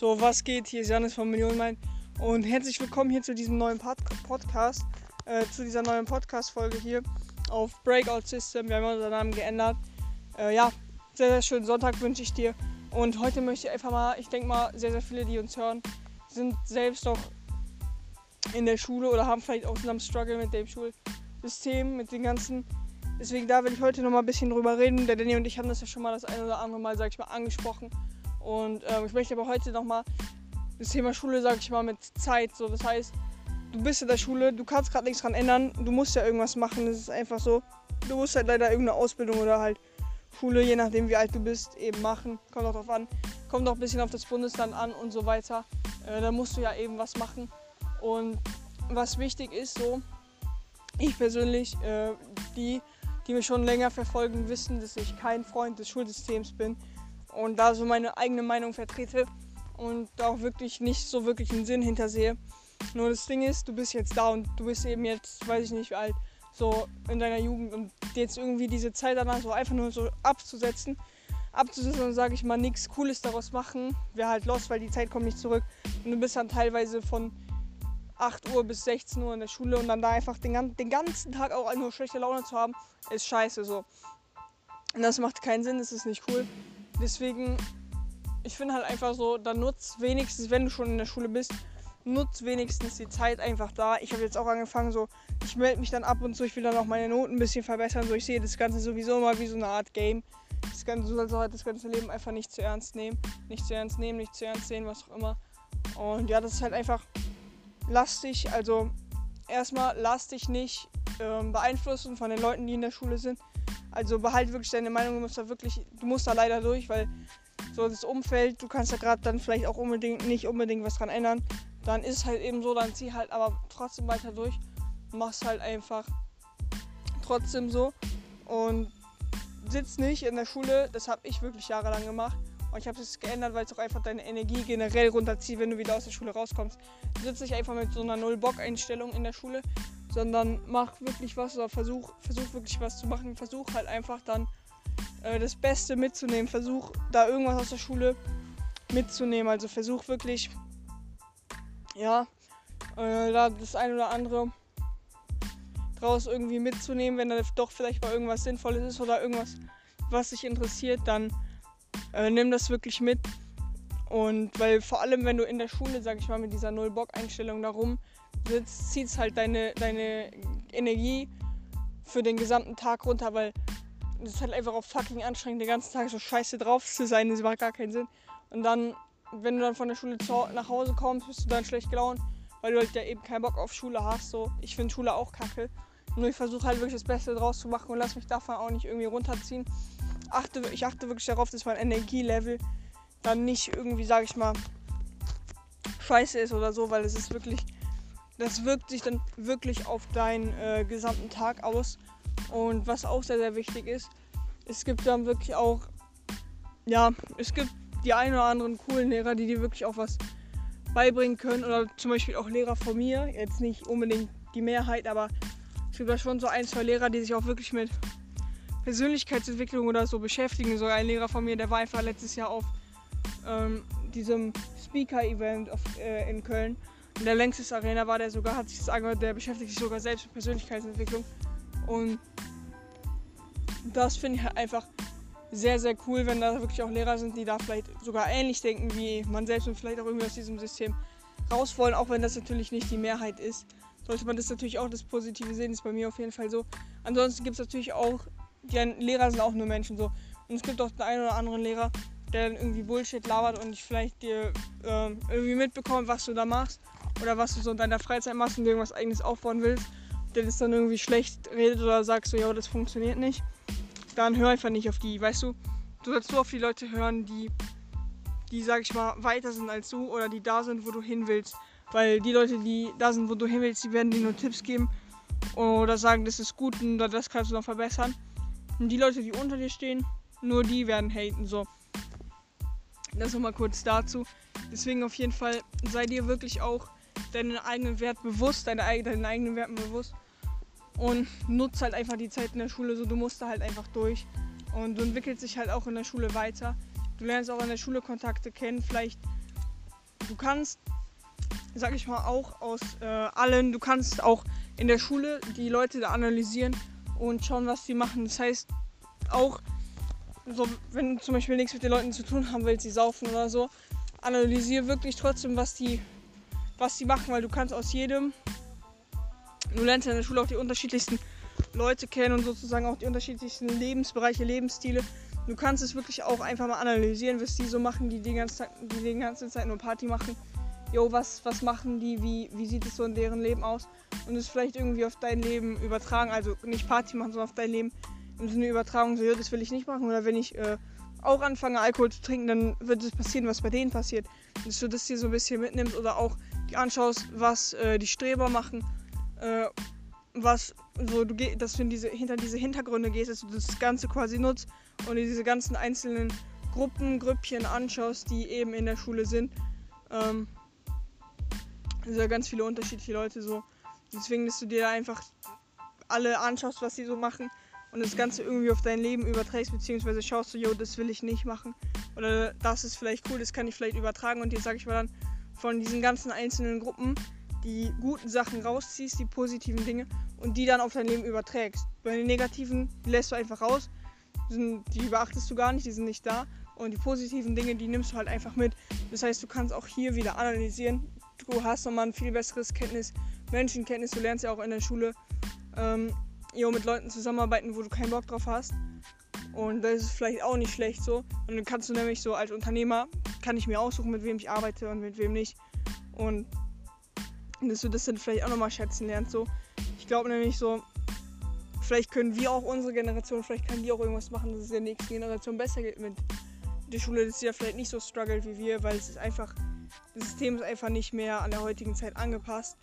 So, was geht? Hier ist Janis von Millionenmein und herzlich willkommen hier zu diesem neuen Pod Podcast, äh, zu dieser neuen Podcast-Folge hier auf Breakout System. Wir haben unseren Namen geändert. Äh, ja, sehr, sehr schönen Sonntag wünsche ich dir. Und heute möchte ich einfach mal, ich denke mal, sehr, sehr viele, die uns hören, sind selbst noch in der Schule oder haben vielleicht auch zusammen Struggle mit dem Schulsystem, mit den ganzen. Deswegen da will ich heute noch mal ein bisschen drüber reden. Der Danny und ich haben das ja schon mal das eine oder andere Mal, sag ich mal, angesprochen. Und ähm, ich möchte aber heute nochmal das Thema Schule, sag ich mal, mit Zeit. So, das heißt, du bist in der Schule, du kannst gerade nichts dran ändern, du musst ja irgendwas machen. Das ist einfach so. Du musst halt leider irgendeine Ausbildung oder halt Schule, je nachdem wie alt du bist, eben machen. Kommt auch drauf an. Kommt auch ein bisschen auf das Bundesland an und so weiter. Äh, da musst du ja eben was machen. Und was wichtig ist, so, ich persönlich, äh, die, die mich schon länger verfolgen, wissen, dass ich kein Freund des Schulsystems bin und da so meine eigene Meinung vertrete und auch wirklich nicht so wirklich einen Sinn hintersehe. Nur das Ding ist, du bist jetzt da und du bist eben jetzt, weiß ich nicht wie alt, so in deiner Jugend und jetzt irgendwie diese Zeit danach so einfach nur so abzusetzen, abzusetzen und sage ich mal nichts Cooles daraus machen, wäre halt los, weil die Zeit kommt nicht zurück und du bist dann teilweise von 8 Uhr bis 16 Uhr in der Schule und dann da einfach den, den ganzen Tag auch nur schlechte Laune zu haben, ist scheiße so. Und das macht keinen Sinn, das ist nicht cool. Deswegen, ich finde halt einfach so, dann nutzt wenigstens, wenn du schon in der Schule bist, nutzt wenigstens die Zeit einfach da. Ich habe jetzt auch angefangen, so, ich melde mich dann ab und zu, ich will dann auch meine Noten ein bisschen verbessern. So, ich sehe das Ganze sowieso immer wie so eine Art Game. Das Ganze, du sollst halt das ganze Leben einfach nicht zu ernst nehmen. Nicht zu ernst nehmen, nicht zu ernst sehen, was auch immer. Und ja, das ist halt einfach, lass dich, also erstmal lass dich nicht ähm, beeinflussen von den Leuten, die in der Schule sind. Also behalt wirklich deine Meinung, du musst da wirklich, du musst da leider durch, weil so das Umfeld, du kannst da gerade dann vielleicht auch unbedingt nicht unbedingt was dran ändern. Dann ist es halt eben so, dann zieh halt aber trotzdem weiter durch. Machst halt einfach trotzdem so. Und sitz nicht in der Schule, das habe ich wirklich jahrelang gemacht. Und ich habe es geändert, weil es auch einfach deine Energie generell runterzieht, wenn du wieder aus der Schule rauskommst. Du sitzt nicht einfach mit so einer Null-Bock-Einstellung in der Schule, sondern mach wirklich was oder versuch, versuch wirklich was zu machen. Versuch halt einfach dann äh, das Beste mitzunehmen. Versuch da irgendwas aus der Schule mitzunehmen. Also versuch wirklich, ja, äh, da das ein oder andere draus irgendwie mitzunehmen, wenn da doch vielleicht mal irgendwas Sinnvolles ist oder irgendwas, was dich interessiert, dann äh, nimm das wirklich mit. Und weil vor allem, wenn du in der Schule, sag ich mal, mit dieser Null-Bock-Einstellung darum sitzt, zieht es halt deine, deine Energie für den gesamten Tag runter, weil es halt einfach auch fucking anstrengend, den ganzen Tag so scheiße drauf zu sein. Das macht gar keinen Sinn. Und dann, wenn du dann von der Schule nach Hause kommst, bist du dann schlecht gelaunt, weil du halt ja eben keinen Bock auf Schule hast. So, ich finde Schule auch kacke. Nur ich versuche halt wirklich das Beste draus zu machen und lass mich davon auch nicht irgendwie runterziehen. Achte, ich achte wirklich darauf, dass mein Energielevel dann nicht irgendwie, sag ich mal, scheiße ist oder so, weil es ist wirklich das wirkt sich dann wirklich auf deinen äh, gesamten Tag aus. Und was auch sehr, sehr wichtig ist, es gibt dann wirklich auch, ja, es gibt die ein oder anderen coolen Lehrer, die dir wirklich auch was beibringen können. Oder zum Beispiel auch Lehrer von mir. Jetzt nicht unbedingt die Mehrheit, aber es gibt da schon so ein, zwei Lehrer, die sich auch wirklich mit Persönlichkeitsentwicklung oder so beschäftigen. So ein Lehrer von mir, der war einfach letztes Jahr auf ähm, diesem Speaker-Event äh, in Köln in der Längstes Arena war der sogar, hat sich das angehört, der beschäftigt sich sogar selbst mit Persönlichkeitsentwicklung. Und das finde ich einfach sehr, sehr cool, wenn da wirklich auch Lehrer sind, die da vielleicht sogar ähnlich denken wie man selbst und vielleicht auch irgendwie aus diesem System raus wollen, auch wenn das natürlich nicht die Mehrheit ist. Sollte man das natürlich auch das Positive sehen, ist bei mir auf jeden Fall so. Ansonsten gibt es natürlich auch, die Lehrer sind auch nur Menschen so. Und es gibt auch den einen oder anderen Lehrer, der dann irgendwie Bullshit labert und ich vielleicht dir äh, irgendwie mitbekommt, was du da machst oder was du so in deiner Freizeit machst und irgendwas eigenes aufbauen willst, der das dann irgendwie schlecht redet oder sagst so, ja, das funktioniert nicht, dann hör einfach nicht auf die, weißt du? Du sollst nur auf die Leute hören, die, die, sag ich mal, weiter sind als du oder die da sind, wo du hin willst. Weil die Leute, die da sind, wo du hin willst, die werden dir nur Tipps geben oder sagen, das ist gut und das kannst du noch verbessern. Und die Leute, die unter dir stehen, nur die werden haten, so. Das nochmal kurz dazu. Deswegen auf jeden Fall sei dir wirklich auch deinen eigenen Wert bewusst, deine, deinen eigenen Werten bewusst und nutzt halt einfach die Zeit in der Schule so, du musst da halt einfach durch und du entwickelst dich halt auch in der Schule weiter. Du lernst auch in der Schule Kontakte kennen, vielleicht du kannst, sag ich mal, auch aus äh, allen, du kannst auch in der Schule die Leute da analysieren und schauen, was sie machen. Das heißt, auch so, wenn du zum Beispiel nichts mit den Leuten zu tun haben willst, sie saufen oder so, analysiere wirklich trotzdem, was die, was die machen, weil du kannst aus jedem, du lernst in der Schule auch die unterschiedlichsten Leute kennen und sozusagen auch die unterschiedlichsten Lebensbereiche, Lebensstile. Du kannst es wirklich auch einfach mal analysieren, was die so machen, die die ganze Zeit, die, die ganze Zeit nur Party machen. Jo, was, was machen die, wie, wie sieht es so in deren Leben aus? Und es vielleicht irgendwie auf dein Leben übertragen, also nicht Party machen, sondern auf dein Leben im Sinne Übertragung, so, ja, das will ich nicht machen. Oder wenn ich äh, auch anfange, Alkohol zu trinken, dann wird es passieren, was bei denen passiert. Dass du das hier so ein bisschen mitnimmst oder auch anschaust, was äh, die Streber machen, äh, was so du dass du in diese, hinter diese Hintergründe gehst, dass du das Ganze quasi nutzt und diese ganzen einzelnen Gruppen, Grüppchen anschaust, die eben in der Schule sind. Ähm, also ganz viele unterschiedliche Leute so. Deswegen, dass du dir einfach alle anschaust, was sie so machen und das Ganze irgendwie auf dein Leben überträgst, beziehungsweise schaust du, jo, das will ich nicht machen. Oder das ist vielleicht cool, das kann ich vielleicht übertragen und dir sage ich mal dann von diesen ganzen einzelnen Gruppen die guten Sachen rausziehst, die positiven Dinge und die dann auf dein Leben überträgst. Bei den negativen lässt du einfach raus, die beachtest du gar nicht, die sind nicht da. Und die positiven Dinge, die nimmst du halt einfach mit. Das heißt, du kannst auch hier wieder analysieren. Du hast nochmal ein viel besseres Kenntnis, Menschenkenntnis. Du lernst ja auch in der Schule ähm, jo, mit Leuten zusammenarbeiten, wo du keinen Bock drauf hast. Und das ist vielleicht auch nicht schlecht so. Und dann kannst du nämlich so als Unternehmer, kann ich mir aussuchen, mit wem ich arbeite und mit wem nicht. Und dass du das dann vielleicht auch nochmal schätzen lernst. So. Ich glaube nämlich so, vielleicht können wir auch unsere Generation, vielleicht können die auch irgendwas machen, dass es der nächsten Generation besser geht mit der Schule, dass sie ja vielleicht nicht so struggelt wie wir, weil es ist einfach, das System ist einfach nicht mehr an der heutigen Zeit angepasst.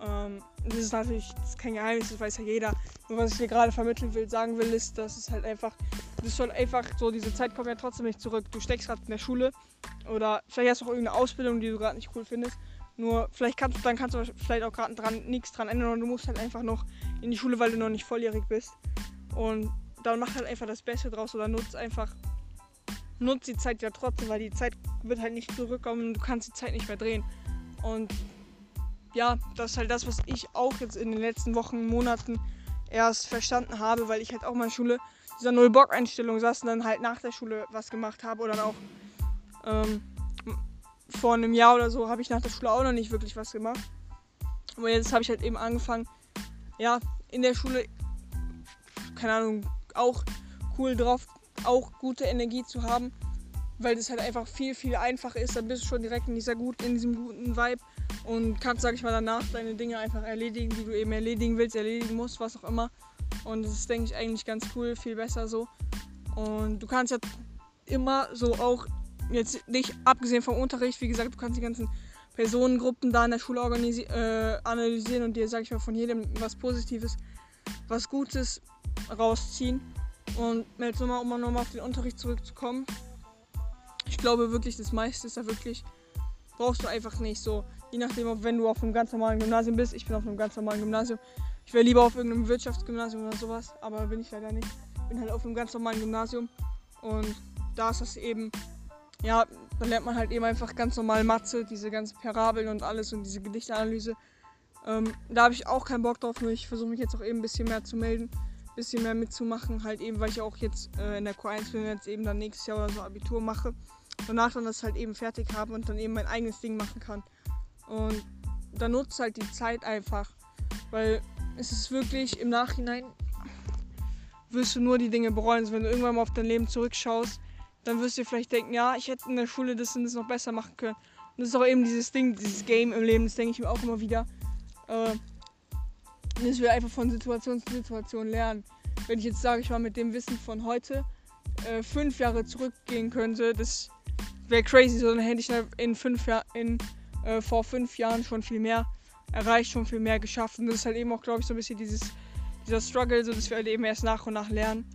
Ähm, das ist natürlich das ist kein Geheimnis, das weiß ja jeder. Nur was ich dir gerade vermitteln will, sagen will, ist, dass es halt einfach, das soll einfach so, diese Zeit kommt ja trotzdem nicht zurück. Du steckst gerade in der Schule oder vielleicht hast du auch irgendeine Ausbildung, die du gerade nicht cool findest. Nur vielleicht kannst du, dann kannst du vielleicht auch gerade dran nichts dran ändern und du musst halt einfach noch in die Schule, weil du noch nicht volljährig bist. Und dann mach halt einfach das Beste draus oder nutzt einfach, nutzt die Zeit ja trotzdem, weil die Zeit wird halt nicht zurückkommen und du kannst die Zeit nicht mehr drehen. Und ja, das ist halt das, was ich auch jetzt in den letzten Wochen, Monaten erst verstanden habe, weil ich halt auch mal in Schule dieser Null-Bock-Einstellung saß und dann halt nach der Schule was gemacht habe oder dann auch ähm, vor einem Jahr oder so habe ich nach der Schule auch noch nicht wirklich was gemacht. Aber jetzt habe ich halt eben angefangen, ja, in der Schule, keine Ahnung, auch cool drauf, auch gute Energie zu haben, weil das halt einfach viel, viel einfacher ist. Dann bist du schon direkt in dieser gut, in diesem guten Vibe und kannst, sag ich mal, danach deine Dinge einfach erledigen, die du eben erledigen willst, erledigen musst, was auch immer. Und das ist, denke ich, eigentlich ganz cool, viel besser so. Und du kannst ja immer so auch, jetzt nicht abgesehen vom Unterricht, wie gesagt, du kannst die ganzen Personengruppen da in der Schule äh, analysieren und dir, sag ich mal, von jedem was Positives, was Gutes rausziehen. Und jetzt nochmal, um nochmal auf den Unterricht zurückzukommen. Ich glaube wirklich, das meiste ist da wirklich, brauchst du einfach nicht so Je nachdem, ob wenn du auf einem ganz normalen Gymnasium bist. Ich bin auf einem ganz normalen Gymnasium. Ich wäre lieber auf irgendeinem Wirtschaftsgymnasium oder sowas, aber bin ich leider nicht. Bin halt auf einem ganz normalen Gymnasium. Und da ist das eben, ja, da lernt man halt eben einfach ganz normal Mathe, diese ganzen Parabeln und alles und diese Gedichtanalyse. Ähm, da habe ich auch keinen Bock drauf, nur ich versuche mich jetzt auch eben ein bisschen mehr zu melden, ein bisschen mehr mitzumachen, halt eben, weil ich auch jetzt äh, in der Q1 bin, jetzt eben dann nächstes Jahr oder so Abitur mache. Danach dann das halt eben fertig habe und dann eben mein eigenes Ding machen kann. Und dann nutzt halt die Zeit einfach. Weil es ist wirklich im Nachhinein wirst du nur die Dinge bereuen. Also wenn du irgendwann mal auf dein Leben zurückschaust, dann wirst du vielleicht denken, ja, ich hätte in der Schule das und das noch besser machen können. Und das ist auch eben dieses Ding, dieses Game im Leben, das denke ich mir auch immer wieder. Äh, dass wir einfach von Situation zu Situation lernen. Wenn ich jetzt sage, ich war mit dem Wissen von heute äh, fünf Jahre zurückgehen könnte, das wäre crazy, sondern hätte ich in fünf Jahren äh, vor fünf Jahren schon viel mehr erreicht, schon viel mehr geschafft. Und das ist halt eben auch, glaube ich, so ein bisschen dieses, dieser Struggle, so dass wir halt eben erst nach und nach lernen.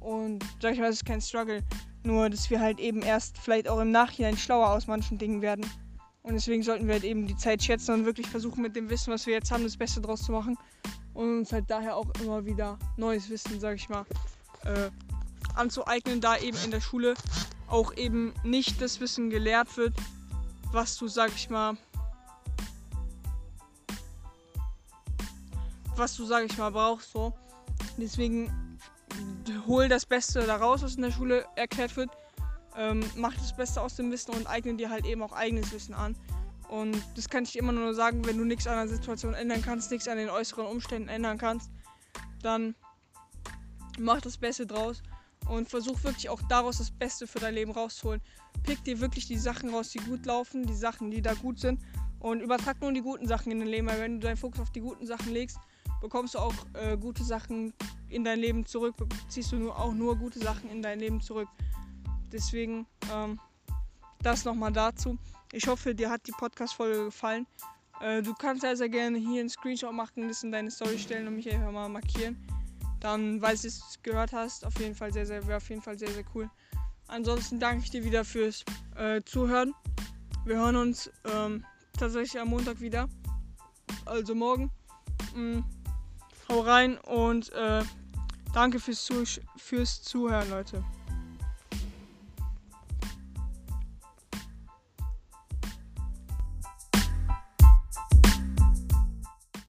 Und sag ich mal, es ist kein Struggle, nur dass wir halt eben erst vielleicht auch im Nachhinein schlauer aus manchen Dingen werden. Und deswegen sollten wir halt eben die Zeit schätzen und wirklich versuchen, mit dem Wissen, was wir jetzt haben, das Beste draus zu machen. Und uns halt daher auch immer wieder neues Wissen, sag ich mal, äh, anzueignen, da eben in der Schule auch eben nicht das Wissen gelehrt wird, was du, sag ich mal, was du, sag ich mal, brauchst so. Deswegen hol das Beste daraus, was in der Schule erklärt wird. Ähm, mach das Beste aus dem Wissen und eigne dir halt eben auch eigenes Wissen an. Und das kann ich immer nur sagen, wenn du nichts an der Situation ändern kannst, nichts an den äußeren Umständen ändern kannst, dann mach das Beste draus und versuch wirklich auch daraus das Beste für dein Leben rauszuholen. Pick dir wirklich die Sachen raus, die gut laufen, die Sachen, die da gut sind und übertrag nur die guten Sachen in dein Leben, weil wenn du deinen Fokus auf die guten Sachen legst, bekommst du auch äh, gute Sachen in dein Leben zurück, ziehst du nur, auch nur gute Sachen in dein Leben zurück. Deswegen ähm, das nochmal dazu. Ich hoffe, dir hat die Podcast-Folge gefallen. Äh, du kannst sehr gerne hier einen Screenshot machen, das in deine Story stellen und mich einfach mal markieren. Dann dass du es gehört hast. Auf jeden Fall sehr, sehr, wäre auf jeden Fall sehr, sehr cool. Ansonsten danke ich dir wieder fürs äh, Zuhören. Wir hören uns ähm, tatsächlich am Montag wieder. Also morgen. Mhm. Hau rein und äh, danke fürs, Zuh fürs Zuhören, Leute.